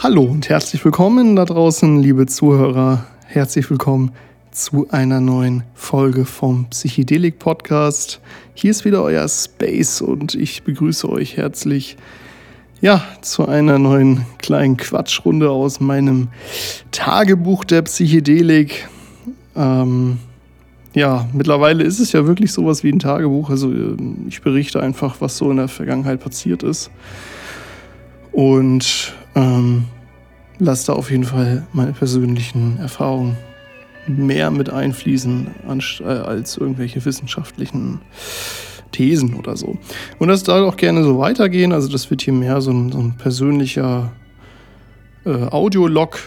Hallo und herzlich willkommen da draußen, liebe Zuhörer. Herzlich willkommen zu einer neuen Folge vom Psychedelik Podcast. Hier ist wieder euer Space und ich begrüße euch herzlich ja, zu einer neuen kleinen Quatschrunde aus meinem Tagebuch der Psychedelik. Ähm, ja, mittlerweile ist es ja wirklich sowas wie ein Tagebuch. Also ich berichte einfach, was so in der Vergangenheit passiert ist. Und ähm, lasse da auf jeden Fall meine persönlichen Erfahrungen mehr mit einfließen äh, als irgendwelche wissenschaftlichen Thesen oder so. Und das soll auch gerne so weitergehen. Also das wird hier mehr so ein, so ein persönlicher äh, Audiolog,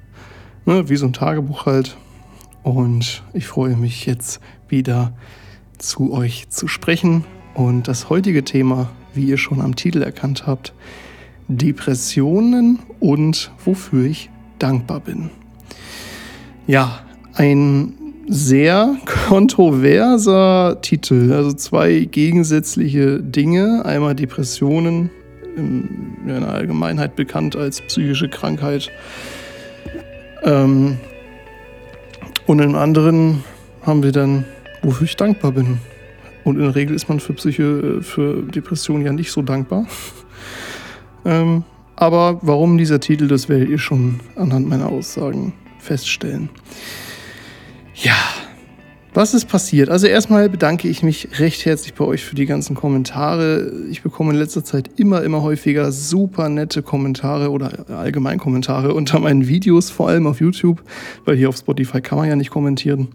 ne, wie so ein Tagebuch halt. Und ich freue mich jetzt wieder zu euch zu sprechen. Und das heutige Thema, wie ihr schon am Titel erkannt habt, Depressionen und wofür ich dankbar bin. Ja, ein sehr kontroverser Titel, also zwei gegensätzliche Dinge. Einmal Depressionen, in der Allgemeinheit bekannt als psychische Krankheit. Ähm, und im anderen haben wir dann, wofür ich dankbar bin. Und in der Regel ist man für Psyche, für Depressionen ja nicht so dankbar. Ähm, aber warum dieser Titel, das werdet ihr schon anhand meiner Aussagen feststellen. Ja, was ist passiert? Also erstmal bedanke ich mich recht herzlich bei euch für die ganzen Kommentare. Ich bekomme in letzter Zeit immer, immer häufiger super nette Kommentare oder allgemein Kommentare unter meinen Videos, vor allem auf YouTube, weil hier auf Spotify kann man ja nicht kommentieren.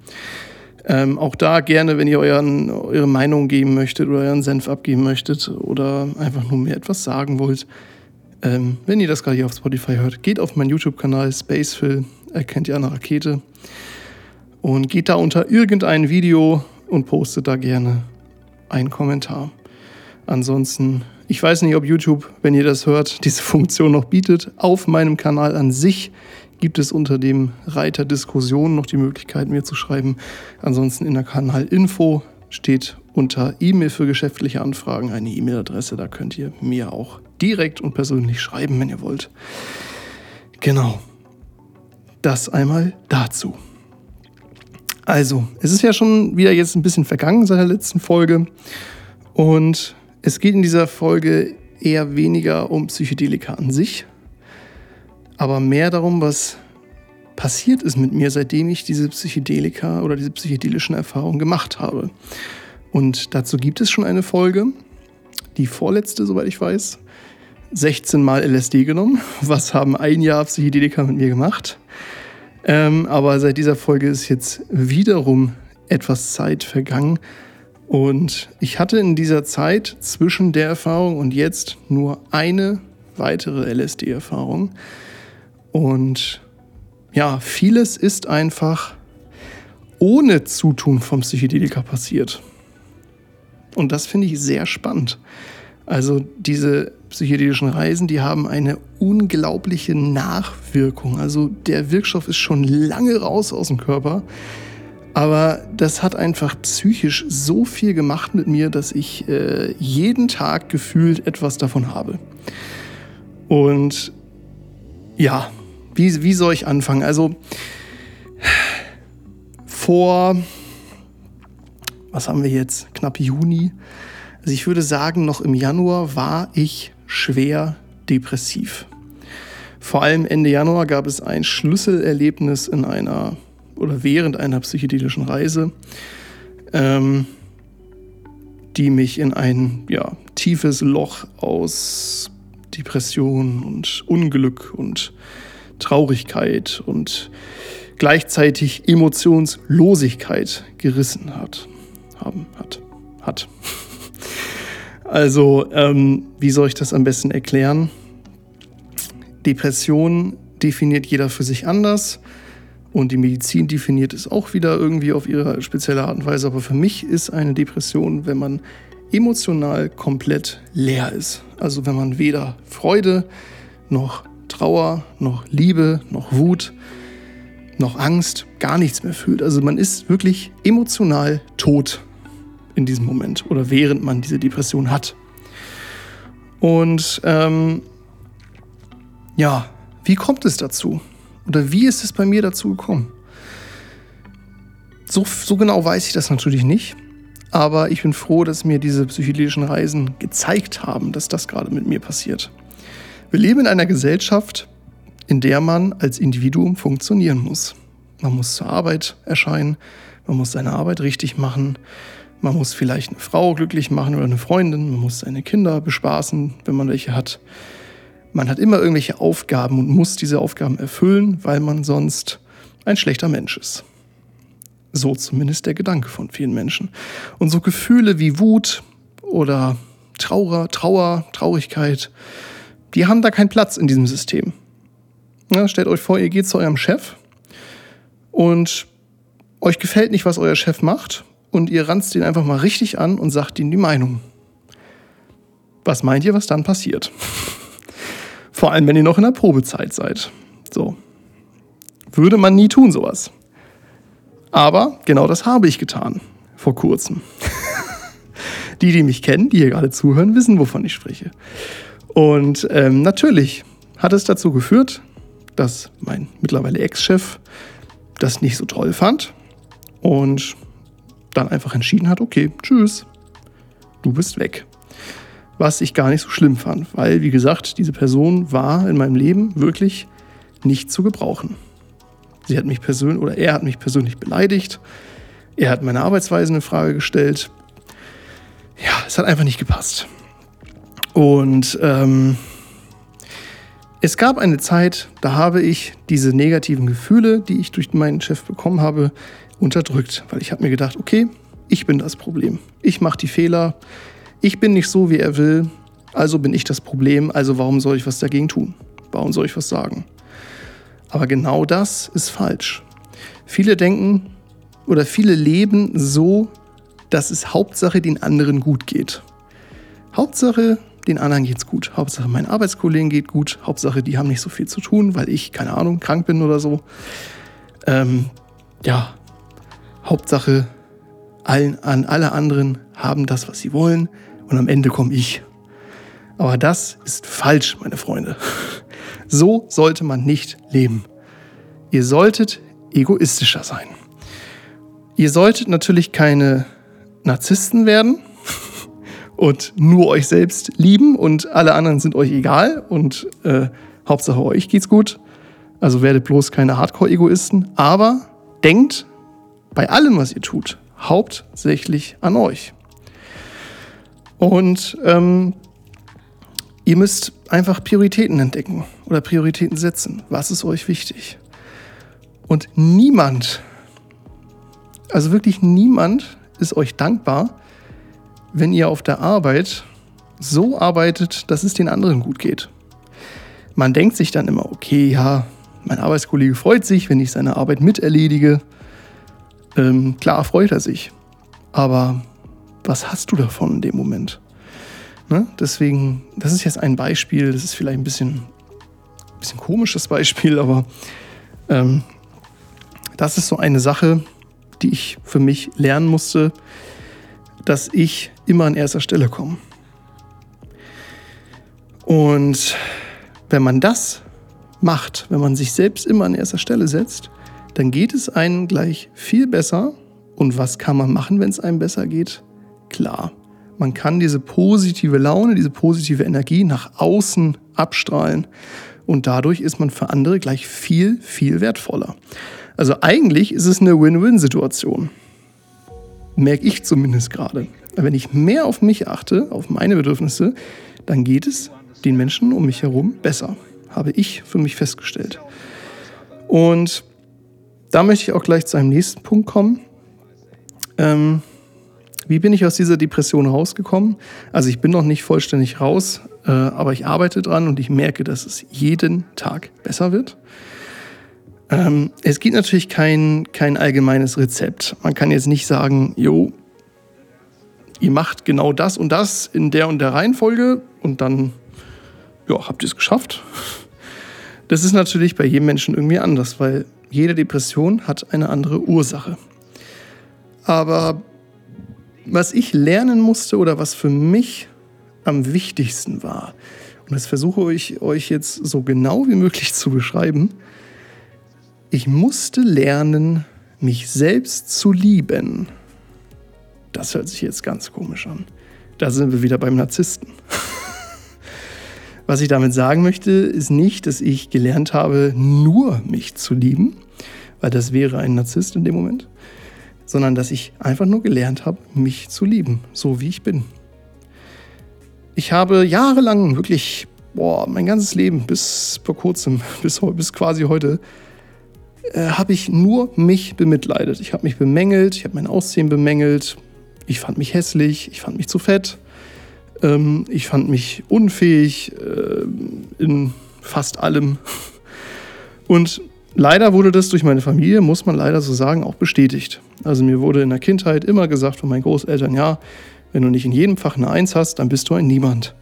Ähm, auch da gerne, wenn ihr euren, eure Meinung geben möchtet oder euren Senf abgeben möchtet oder einfach nur mir etwas sagen wollt. Ähm, wenn ihr das gerade hier auf Spotify hört, geht auf meinen YouTube-Kanal Spacefill, erkennt ihr eine Rakete und geht da unter irgendein Video und postet da gerne einen Kommentar. Ansonsten, ich weiß nicht, ob YouTube, wenn ihr das hört, diese Funktion noch bietet. Auf meinem Kanal an sich gibt es unter dem Reiter Diskussion noch die Möglichkeit, mir zu schreiben. Ansonsten in der Kanalinfo steht unter E-Mail für geschäftliche Anfragen eine E-Mail-Adresse. Da könnt ihr mir auch direkt und persönlich schreiben, wenn ihr wollt. Genau. Das einmal dazu. Also, es ist ja schon wieder jetzt ein bisschen vergangen seit der letzten Folge. Und es geht in dieser Folge eher weniger um Psychedelika an sich, aber mehr darum, was passiert ist mit mir, seitdem ich diese Psychedelika oder diese psychedelischen Erfahrungen gemacht habe. Und dazu gibt es schon eine Folge, die vorletzte, soweit ich weiß. 16 Mal LSD genommen. Was haben ein Jahr Psychedelika mit mir gemacht? Ähm, aber seit dieser Folge ist jetzt wiederum etwas Zeit vergangen. Und ich hatte in dieser Zeit zwischen der Erfahrung und jetzt nur eine weitere LSD-Erfahrung. Und ja, vieles ist einfach ohne Zutun vom Psychedelika passiert. Und das finde ich sehr spannend. Also diese psychedelischen Reisen, die haben eine unglaubliche Nachwirkung. Also der Wirkstoff ist schon lange raus aus dem Körper. Aber das hat einfach psychisch so viel gemacht mit mir, dass ich äh, jeden Tag gefühlt etwas davon habe. Und ja, wie, wie soll ich anfangen? Also vor, was haben wir jetzt, knapp Juni. Also ich würde sagen, noch im Januar war ich schwer depressiv. Vor allem Ende Januar gab es ein Schlüsselerlebnis in einer oder während einer psychedelischen Reise, ähm, die mich in ein ja, tiefes Loch aus Depression und Unglück und Traurigkeit und gleichzeitig Emotionslosigkeit gerissen hat. Haben, hat, hat. Also, ähm, wie soll ich das am besten erklären? Depression definiert jeder für sich anders und die Medizin definiert es auch wieder irgendwie auf ihre spezielle Art und Weise. Aber für mich ist eine Depression, wenn man emotional komplett leer ist. Also wenn man weder Freude noch Trauer noch Liebe noch Wut noch Angst, gar nichts mehr fühlt. Also man ist wirklich emotional tot in diesem Moment oder während man diese Depression hat. Und ähm, ja, Wie kommt es dazu? Oder wie ist es bei mir dazu gekommen? So, so genau weiß ich das natürlich nicht. Aber ich bin froh, dass mir diese psychedelischen Reisen gezeigt haben, dass das gerade mit mir passiert. Wir leben in einer Gesellschaft, in der man als Individuum funktionieren muss. Man muss zur Arbeit erscheinen, man muss seine Arbeit richtig machen, man muss vielleicht eine Frau glücklich machen oder eine Freundin, man muss seine Kinder bespaßen, wenn man welche hat. Man hat immer irgendwelche Aufgaben und muss diese Aufgaben erfüllen, weil man sonst ein schlechter Mensch ist. So zumindest der Gedanke von vielen Menschen. Und so Gefühle wie Wut oder Trauer, Trauer, Traurigkeit, die haben da keinen Platz in diesem System. Ja, stellt euch vor, ihr geht zu eurem Chef und euch gefällt nicht, was euer Chef macht und ihr ranzt ihn einfach mal richtig an und sagt ihm die Meinung. Was meint ihr, was dann passiert? Vor allem, wenn ihr noch in der Probezeit seid. So. Würde man nie tun, sowas. Aber genau das habe ich getan. Vor kurzem. die, die mich kennen, die hier gerade zuhören, wissen, wovon ich spreche. Und ähm, natürlich hat es dazu geführt, dass mein mittlerweile Ex-Chef das nicht so toll fand und dann einfach entschieden hat, okay, tschüss, du bist weg. Was ich gar nicht so schlimm fand, weil, wie gesagt, diese Person war in meinem Leben wirklich nicht zu gebrauchen. Sie hat mich persönlich oder er hat mich persönlich beleidigt. Er hat meine Arbeitsweise in Frage gestellt. Ja, es hat einfach nicht gepasst. Und ähm, es gab eine Zeit, da habe ich diese negativen Gefühle, die ich durch meinen Chef bekommen habe, unterdrückt, weil ich habe mir gedacht, okay, ich bin das Problem. Ich mache die Fehler. Ich bin nicht so, wie er will. Also bin ich das Problem. Also warum soll ich was dagegen tun? Warum soll ich was sagen? Aber genau das ist falsch. Viele denken oder viele leben so, dass es Hauptsache den anderen gut geht. Hauptsache den anderen geht's gut. Hauptsache meinen Arbeitskollegen geht gut. Hauptsache die haben nicht so viel zu tun, weil ich, keine Ahnung, krank bin oder so. Ähm, ja, Hauptsache allen, an alle anderen haben das, was sie wollen und am Ende komme ich. Aber das ist falsch, meine Freunde. So sollte man nicht leben. Ihr solltet egoistischer sein. Ihr solltet natürlich keine Narzissten werden und nur euch selbst lieben und alle anderen sind euch egal und äh, Hauptsache euch geht's gut. Also werdet bloß keine Hardcore-Egoisten, aber denkt bei allem, was ihr tut, hauptsächlich an euch. Und ähm, ihr müsst einfach Prioritäten entdecken oder Prioritäten setzen. Was ist euch wichtig? Und niemand, also wirklich niemand ist euch dankbar, wenn ihr auf der Arbeit so arbeitet, dass es den anderen gut geht. Man denkt sich dann immer, okay, ja, mein Arbeitskollege freut sich, wenn ich seine Arbeit miterledige. Ähm, klar freut er sich. Aber was hast du davon in dem Moment? Ne? Deswegen, das ist jetzt ein Beispiel, das ist vielleicht ein bisschen, bisschen komisches Beispiel, aber ähm, das ist so eine Sache, die ich für mich lernen musste, dass ich immer an erster Stelle komme. Und wenn man das macht, wenn man sich selbst immer an erster Stelle setzt, dann geht es einem gleich viel besser. Und was kann man machen, wenn es einem besser geht? Klar, man kann diese positive Laune, diese positive Energie nach außen abstrahlen. Und dadurch ist man für andere gleich viel, viel wertvoller. Also eigentlich ist es eine Win-Win-Situation. Merke ich zumindest gerade. Wenn ich mehr auf mich achte, auf meine Bedürfnisse, dann geht es den Menschen um mich herum besser. Habe ich für mich festgestellt. Und da möchte ich auch gleich zu einem nächsten Punkt kommen. Ähm, wie bin ich aus dieser Depression rausgekommen? Also ich bin noch nicht vollständig raus, äh, aber ich arbeite dran und ich merke, dass es jeden Tag besser wird. Ähm, es gibt natürlich kein, kein allgemeines Rezept. Man kann jetzt nicht sagen, jo, ihr macht genau das und das in der und der Reihenfolge und dann ja, habt ihr es geschafft. Das ist natürlich bei jedem Menschen irgendwie anders, weil jede Depression hat eine andere Ursache. Aber was ich lernen musste oder was für mich am wichtigsten war, Und das versuche ich euch jetzt so genau wie möglich zu beschreiben. Ich musste lernen, mich selbst zu lieben. Das hört sich jetzt ganz komisch an. Da sind wir wieder beim Narzissten. Was ich damit sagen möchte, ist nicht, dass ich gelernt habe, nur mich zu lieben, weil das wäre ein Narzisst in dem Moment, sondern dass ich einfach nur gelernt habe, mich zu lieben, so wie ich bin. Ich habe jahrelang wirklich, boah, mein ganzes Leben bis vor kurzem, bis, bis quasi heute, äh, habe ich nur mich bemitleidet. Ich habe mich bemängelt, ich habe mein Aussehen bemängelt, ich fand mich hässlich, ich fand mich zu fett, ähm, ich fand mich unfähig äh, in fast allem. Und leider wurde das durch meine Familie, muss man leider so sagen, auch bestätigt. Also mir wurde in der Kindheit immer gesagt von meinen Großeltern, ja, wenn du nicht in jedem Fach eine Eins hast, dann bist du ein Niemand.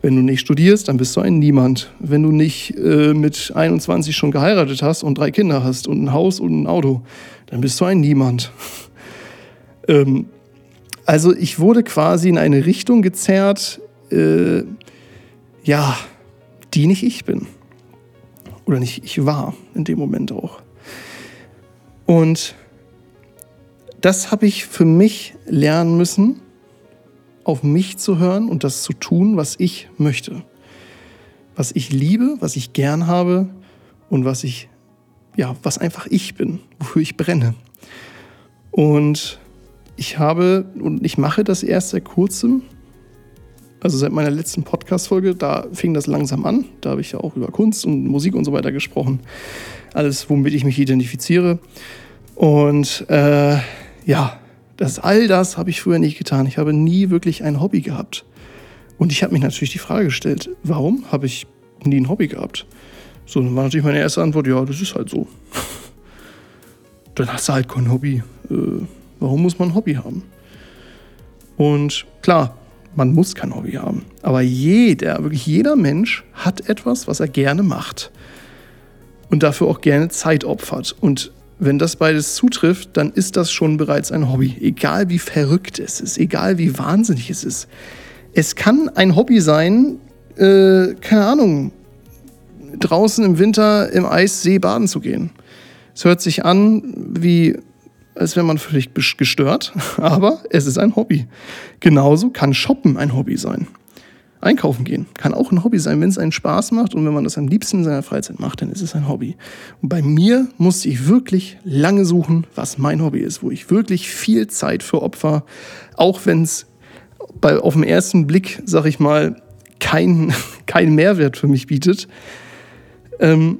Wenn du nicht studierst, dann bist du ein Niemand. Wenn du nicht äh, mit 21 schon geheiratet hast und drei Kinder hast und ein Haus und ein Auto, dann bist du ein Niemand. ähm, also ich wurde quasi in eine Richtung gezerrt, äh, ja, die nicht ich bin. Oder nicht ich war in dem Moment auch. Und das habe ich für mich lernen müssen, auf mich zu hören und das zu tun, was ich möchte. Was ich liebe, was ich gern habe und was ich, ja, was einfach ich bin, wofür ich brenne. Und ich habe und ich mache das erst seit kurzem, also seit meiner letzten Podcast-Folge, da fing das langsam an. Da habe ich ja auch über Kunst und Musik und so weiter gesprochen. Alles, womit ich mich identifiziere. Und äh, ja, das, all das habe ich früher nicht getan. Ich habe nie wirklich ein Hobby gehabt. Und ich habe mich natürlich die Frage gestellt, warum habe ich nie ein Hobby gehabt? So, dann war natürlich meine erste Antwort, ja, das ist halt so. dann hast du halt kein Hobby. Äh, Warum muss man ein Hobby haben? Und klar, man muss kein Hobby haben. Aber jeder, wirklich jeder Mensch hat etwas, was er gerne macht. Und dafür auch gerne Zeit opfert. Und wenn das beides zutrifft, dann ist das schon bereits ein Hobby. Egal wie verrückt es ist, egal wie wahnsinnig es ist. Es kann ein Hobby sein, äh, keine Ahnung, draußen im Winter im Eissee baden zu gehen. Es hört sich an wie als wäre man völlig gestört, aber es ist ein Hobby. Genauso kann Shoppen ein Hobby sein. Einkaufen gehen kann auch ein Hobby sein, wenn es einen Spaß macht und wenn man das am liebsten in seiner Freizeit macht, dann ist es ein Hobby. Und bei mir musste ich wirklich lange suchen, was mein Hobby ist, wo ich wirklich viel Zeit für Opfer, auch wenn es auf den ersten Blick, sag ich mal, keinen kein Mehrwert für mich bietet, ähm,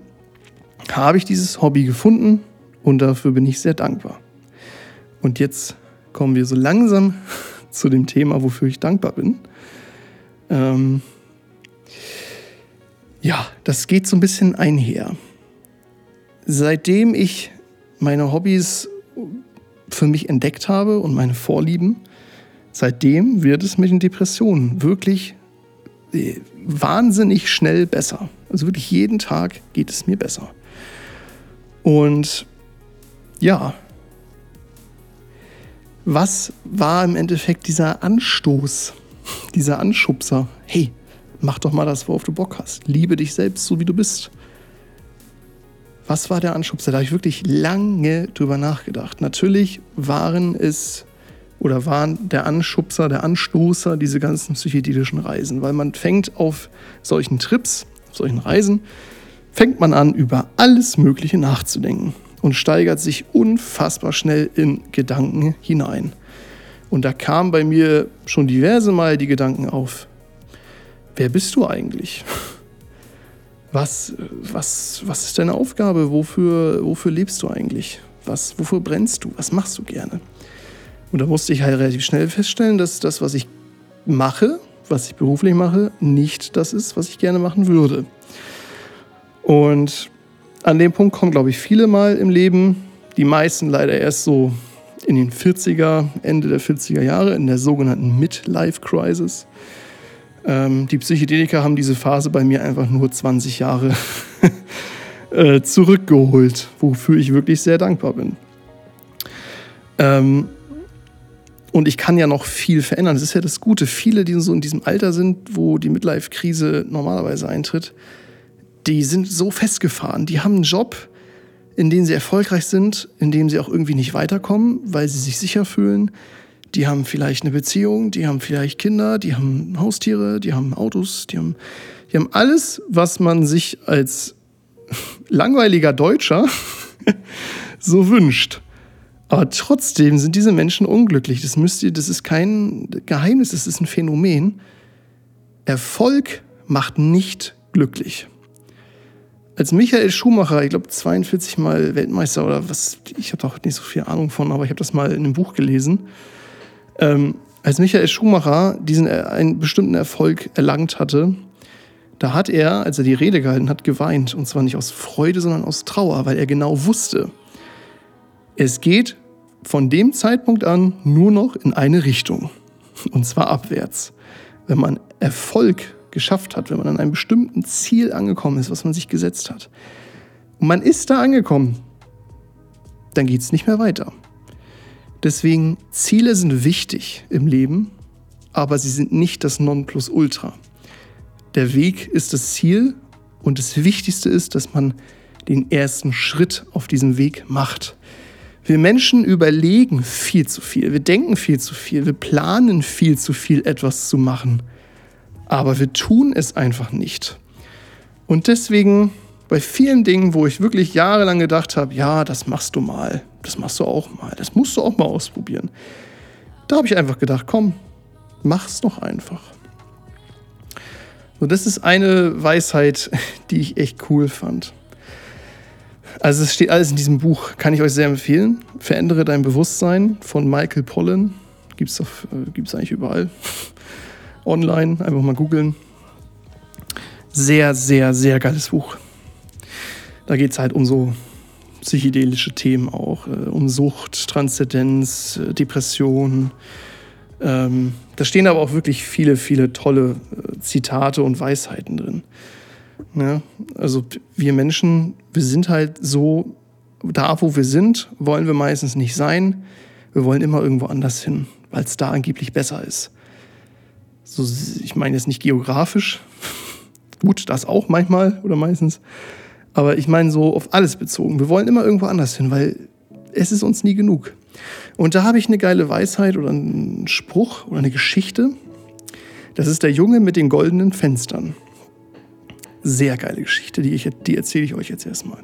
habe ich dieses Hobby gefunden und dafür bin ich sehr dankbar. Und jetzt kommen wir so langsam zu dem Thema, wofür ich dankbar bin. Ähm ja, das geht so ein bisschen einher. Seitdem ich meine Hobbys für mich entdeckt habe und meine Vorlieben, seitdem wird es mit den Depressionen wirklich äh, wahnsinnig schnell besser. Also wirklich jeden Tag geht es mir besser. Und ja, was war im Endeffekt dieser Anstoß, dieser Anschubser? Hey, mach doch mal das, worauf du Bock hast. Liebe dich selbst, so wie du bist. Was war der Anschubser? Da habe ich wirklich lange drüber nachgedacht. Natürlich waren es oder waren der Anschubser, der Anstoßer diese ganzen psychedelischen Reisen, weil man fängt auf solchen Trips, auf solchen Reisen, fängt man an, über alles Mögliche nachzudenken und steigert sich unfassbar schnell in Gedanken hinein. Und da kamen bei mir schon diverse Mal die Gedanken auf, wer bist du eigentlich? Was, was, was ist deine Aufgabe? Wofür, wofür lebst du eigentlich? Was, wofür brennst du? Was machst du gerne? Und da musste ich halt relativ schnell feststellen, dass das, was ich mache, was ich beruflich mache, nicht das ist, was ich gerne machen würde. Und an dem Punkt kommen, glaube ich, viele mal im Leben. Die meisten leider erst so in den 40er, Ende der 40er Jahre, in der sogenannten Midlife Crisis. Ähm, die Psychedelika haben diese Phase bei mir einfach nur 20 Jahre äh, zurückgeholt, wofür ich wirklich sehr dankbar bin. Ähm, Und ich kann ja noch viel verändern. Das ist ja das Gute. Viele, die so in diesem Alter sind, wo die Midlife-Krise normalerweise eintritt, die sind so festgefahren. Die haben einen Job, in dem sie erfolgreich sind, in dem sie auch irgendwie nicht weiterkommen, weil sie sich sicher fühlen. Die haben vielleicht eine Beziehung, die haben vielleicht Kinder, die haben Haustiere, die haben Autos, die haben, die haben alles, was man sich als langweiliger Deutscher so wünscht. Aber trotzdem sind diese Menschen unglücklich. Das müsst ihr, das ist kein Geheimnis, das ist ein Phänomen. Erfolg macht nicht glücklich. Als Michael Schumacher, ich glaube 42 Mal Weltmeister oder was, ich habe doch nicht so viel Ahnung von, aber ich habe das mal in einem Buch gelesen. Ähm, als Michael Schumacher diesen äh, einen bestimmten Erfolg erlangt hatte, da hat er, als er die Rede gehalten hat, geweint. Und zwar nicht aus Freude, sondern aus Trauer, weil er genau wusste, es geht von dem Zeitpunkt an nur noch in eine Richtung. Und zwar abwärts. Wenn man Erfolg geschafft hat, wenn man an einem bestimmten Ziel angekommen ist, was man sich gesetzt hat, und man ist da angekommen, dann geht es nicht mehr weiter. Deswegen, Ziele sind wichtig im Leben, aber sie sind nicht das Nonplusultra. Der Weg ist das Ziel und das Wichtigste ist, dass man den ersten Schritt auf diesem Weg macht. Wir Menschen überlegen viel zu viel, wir denken viel zu viel, wir planen viel zu viel, etwas zu machen. Aber wir tun es einfach nicht. Und deswegen bei vielen Dingen, wo ich wirklich jahrelang gedacht habe, ja, das machst du mal, das machst du auch mal, das musst du auch mal ausprobieren. Da habe ich einfach gedacht, komm, mach's doch einfach. So, das ist eine Weisheit, die ich echt cool fand. Also es steht alles in diesem Buch, kann ich euch sehr empfehlen. Verändere dein Bewusstsein von Michael Pollan. Gibt es äh, eigentlich überall. Online, einfach mal googeln. Sehr, sehr, sehr geiles Buch. Da geht es halt um so psychedelische Themen auch, äh, um Sucht, Transzendenz, äh, Depression. Ähm, da stehen aber auch wirklich viele, viele tolle äh, Zitate und Weisheiten drin. Ja, also wir Menschen, wir sind halt so, da wo wir sind, wollen wir meistens nicht sein. Wir wollen immer irgendwo anders hin, weil es da angeblich besser ist. So, ich meine jetzt nicht geografisch, gut, das auch manchmal oder meistens, aber ich meine so auf alles bezogen. Wir wollen immer irgendwo anders hin, weil es ist uns nie genug. Und da habe ich eine geile Weisheit oder einen Spruch oder eine Geschichte. Das ist der Junge mit den goldenen Fenstern. Sehr geile Geschichte, die, ich, die erzähle ich euch jetzt erstmal.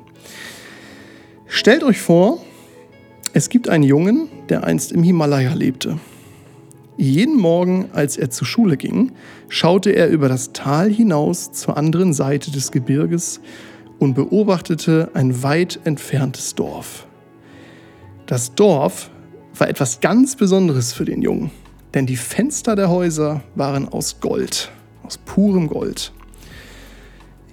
Stellt euch vor, es gibt einen Jungen, der einst im Himalaya lebte. Jeden Morgen, als er zur Schule ging, schaute er über das Tal hinaus zur anderen Seite des Gebirges und beobachtete ein weit entferntes Dorf. Das Dorf war etwas ganz Besonderes für den Jungen, denn die Fenster der Häuser waren aus Gold, aus purem Gold.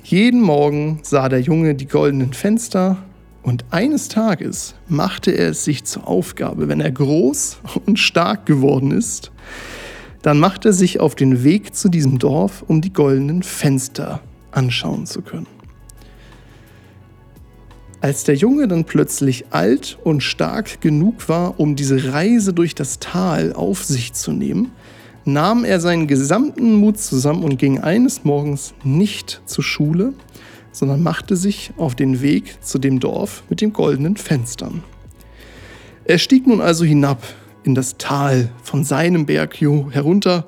Jeden Morgen sah der Junge die goldenen Fenster und eines Tages machte er es sich zur Aufgabe, wenn er groß und stark geworden ist, dann macht er sich auf den Weg zu diesem Dorf, um die goldenen Fenster anschauen zu können. Als der Junge dann plötzlich alt und stark genug war, um diese Reise durch das Tal auf sich zu nehmen, nahm er seinen gesamten Mut zusammen und ging eines Morgens nicht zur Schule, sondern machte sich auf den Weg zu dem Dorf mit den goldenen Fenstern. Er stieg nun also hinab in das Tal von seinem Berg herunter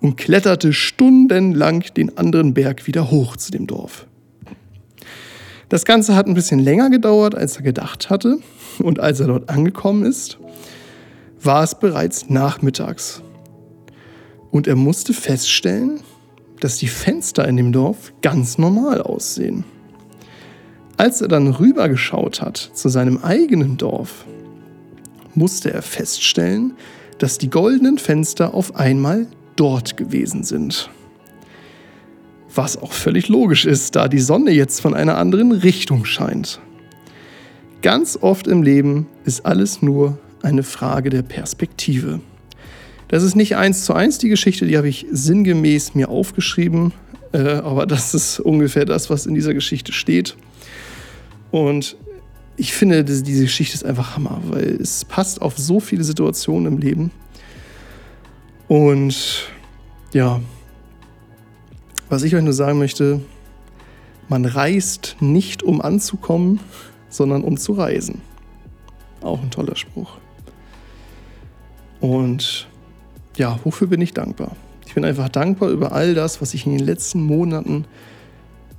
und kletterte stundenlang den anderen Berg wieder hoch zu dem Dorf. Das Ganze hat ein bisschen länger gedauert, als er gedacht hatte, und als er dort angekommen ist, war es bereits nachmittags und er musste feststellen, dass die Fenster in dem Dorf ganz normal aussehen. Als er dann rübergeschaut hat zu seinem eigenen Dorf, musste er feststellen, dass die goldenen Fenster auf einmal dort gewesen sind. Was auch völlig logisch ist, da die Sonne jetzt von einer anderen Richtung scheint. Ganz oft im Leben ist alles nur eine Frage der Perspektive. Das ist nicht eins zu eins die Geschichte, die habe ich sinngemäß mir aufgeschrieben, äh, aber das ist ungefähr das, was in dieser Geschichte steht. Und ich finde, diese Geschichte ist einfach Hammer, weil es passt auf so viele Situationen im Leben. Und ja, was ich euch nur sagen möchte, man reist nicht, um anzukommen, sondern um zu reisen. Auch ein toller Spruch. Und ja, wofür bin ich dankbar? Ich bin einfach dankbar über all das, was ich in den letzten Monaten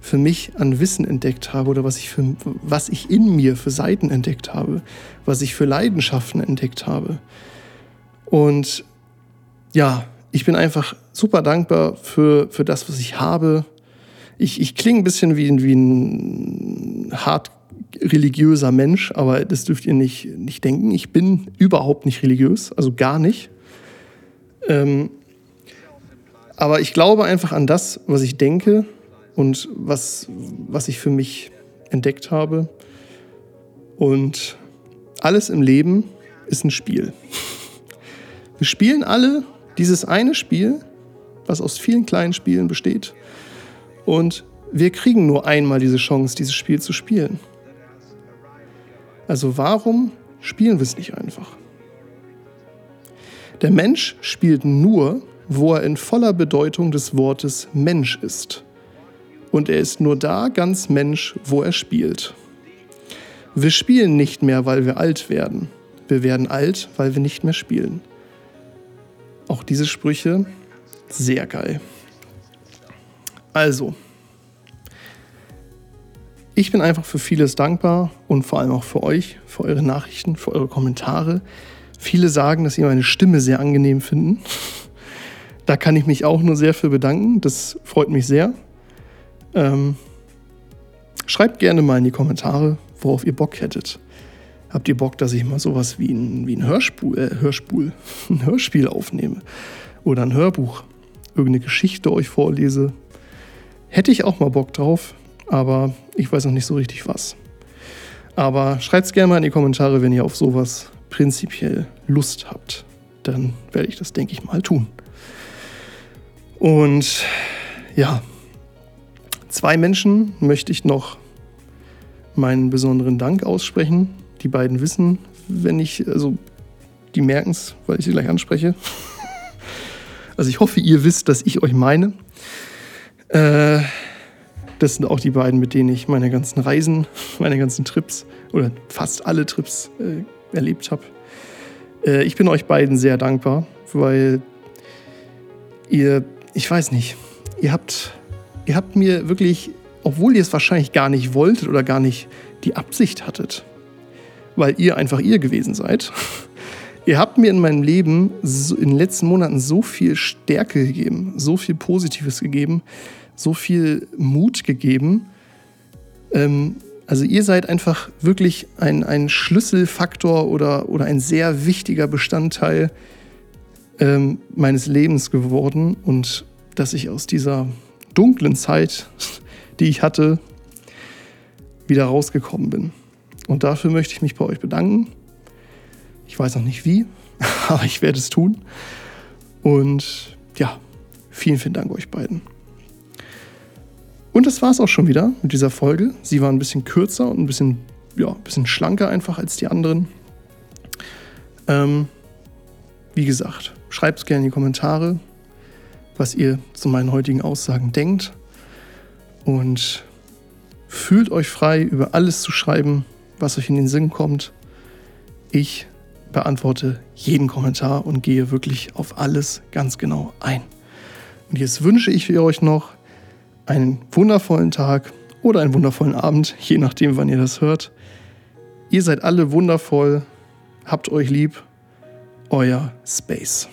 für mich an Wissen entdeckt habe oder was ich, für, was ich in mir für Seiten entdeckt habe, was ich für Leidenschaften entdeckt habe. Und ja, ich bin einfach super dankbar für, für das, was ich habe. Ich, ich klinge ein bisschen wie, wie ein hart religiöser Mensch, aber das dürft ihr nicht, nicht denken. Ich bin überhaupt nicht religiös, also gar nicht. Ähm, aber ich glaube einfach an das, was ich denke und was, was ich für mich entdeckt habe. Und alles im Leben ist ein Spiel. Wir spielen alle dieses eine Spiel, was aus vielen kleinen Spielen besteht. Und wir kriegen nur einmal diese Chance, dieses Spiel zu spielen. Also warum spielen wir es nicht einfach? Der Mensch spielt nur, wo er in voller Bedeutung des Wortes Mensch ist. Und er ist nur da ganz Mensch, wo er spielt. Wir spielen nicht mehr, weil wir alt werden. Wir werden alt, weil wir nicht mehr spielen. Auch diese Sprüche sehr geil. Also, ich bin einfach für vieles dankbar und vor allem auch für euch, für eure Nachrichten, für eure Kommentare. Viele sagen, dass sie meine Stimme sehr angenehm finden. Da kann ich mich auch nur sehr für bedanken. Das freut mich sehr. Ähm, schreibt gerne mal in die Kommentare, worauf ihr Bock hättet. Habt ihr Bock, dass ich mal sowas wie ein, wie ein Hörspul, äh, Hörspul, ein Hörspiel aufnehme? Oder ein Hörbuch? Irgendeine Geschichte euch vorlese? Hätte ich auch mal Bock drauf, aber ich weiß noch nicht so richtig was. Aber schreibt es gerne mal in die Kommentare, wenn ihr auf sowas prinzipiell Lust habt. Dann werde ich das, denke ich, mal tun. Und ja, zwei Menschen möchte ich noch meinen besonderen Dank aussprechen die beiden wissen, wenn ich, also die merken es, weil ich sie gleich anspreche. Also ich hoffe, ihr wisst, dass ich euch meine. Äh, das sind auch die beiden, mit denen ich meine ganzen Reisen, meine ganzen Trips oder fast alle Trips äh, erlebt habe. Äh, ich bin euch beiden sehr dankbar, weil ihr, ich weiß nicht, ihr habt, ihr habt mir wirklich, obwohl ihr es wahrscheinlich gar nicht wolltet oder gar nicht die Absicht hattet, weil ihr einfach ihr gewesen seid. Ihr habt mir in meinem Leben in den letzten Monaten so viel Stärke gegeben, so viel Positives gegeben, so viel Mut gegeben. Ähm, also ihr seid einfach wirklich ein, ein Schlüsselfaktor oder, oder ein sehr wichtiger Bestandteil ähm, meines Lebens geworden und dass ich aus dieser dunklen Zeit, die ich hatte, wieder rausgekommen bin. Und dafür möchte ich mich bei euch bedanken. Ich weiß noch nicht wie, aber ich werde es tun. Und ja, vielen, vielen Dank euch beiden. Und das war es auch schon wieder mit dieser Folge. Sie war ein bisschen kürzer und ein bisschen, ja, ein bisschen schlanker einfach als die anderen. Ähm, wie gesagt, schreibt es gerne in die Kommentare, was ihr zu meinen heutigen Aussagen denkt. Und fühlt euch frei, über alles zu schreiben, was euch in den Sinn kommt. Ich beantworte jeden Kommentar und gehe wirklich auf alles ganz genau ein. Und jetzt wünsche ich euch noch einen wundervollen Tag oder einen wundervollen Abend, je nachdem, wann ihr das hört. Ihr seid alle wundervoll, habt euch lieb, euer Space.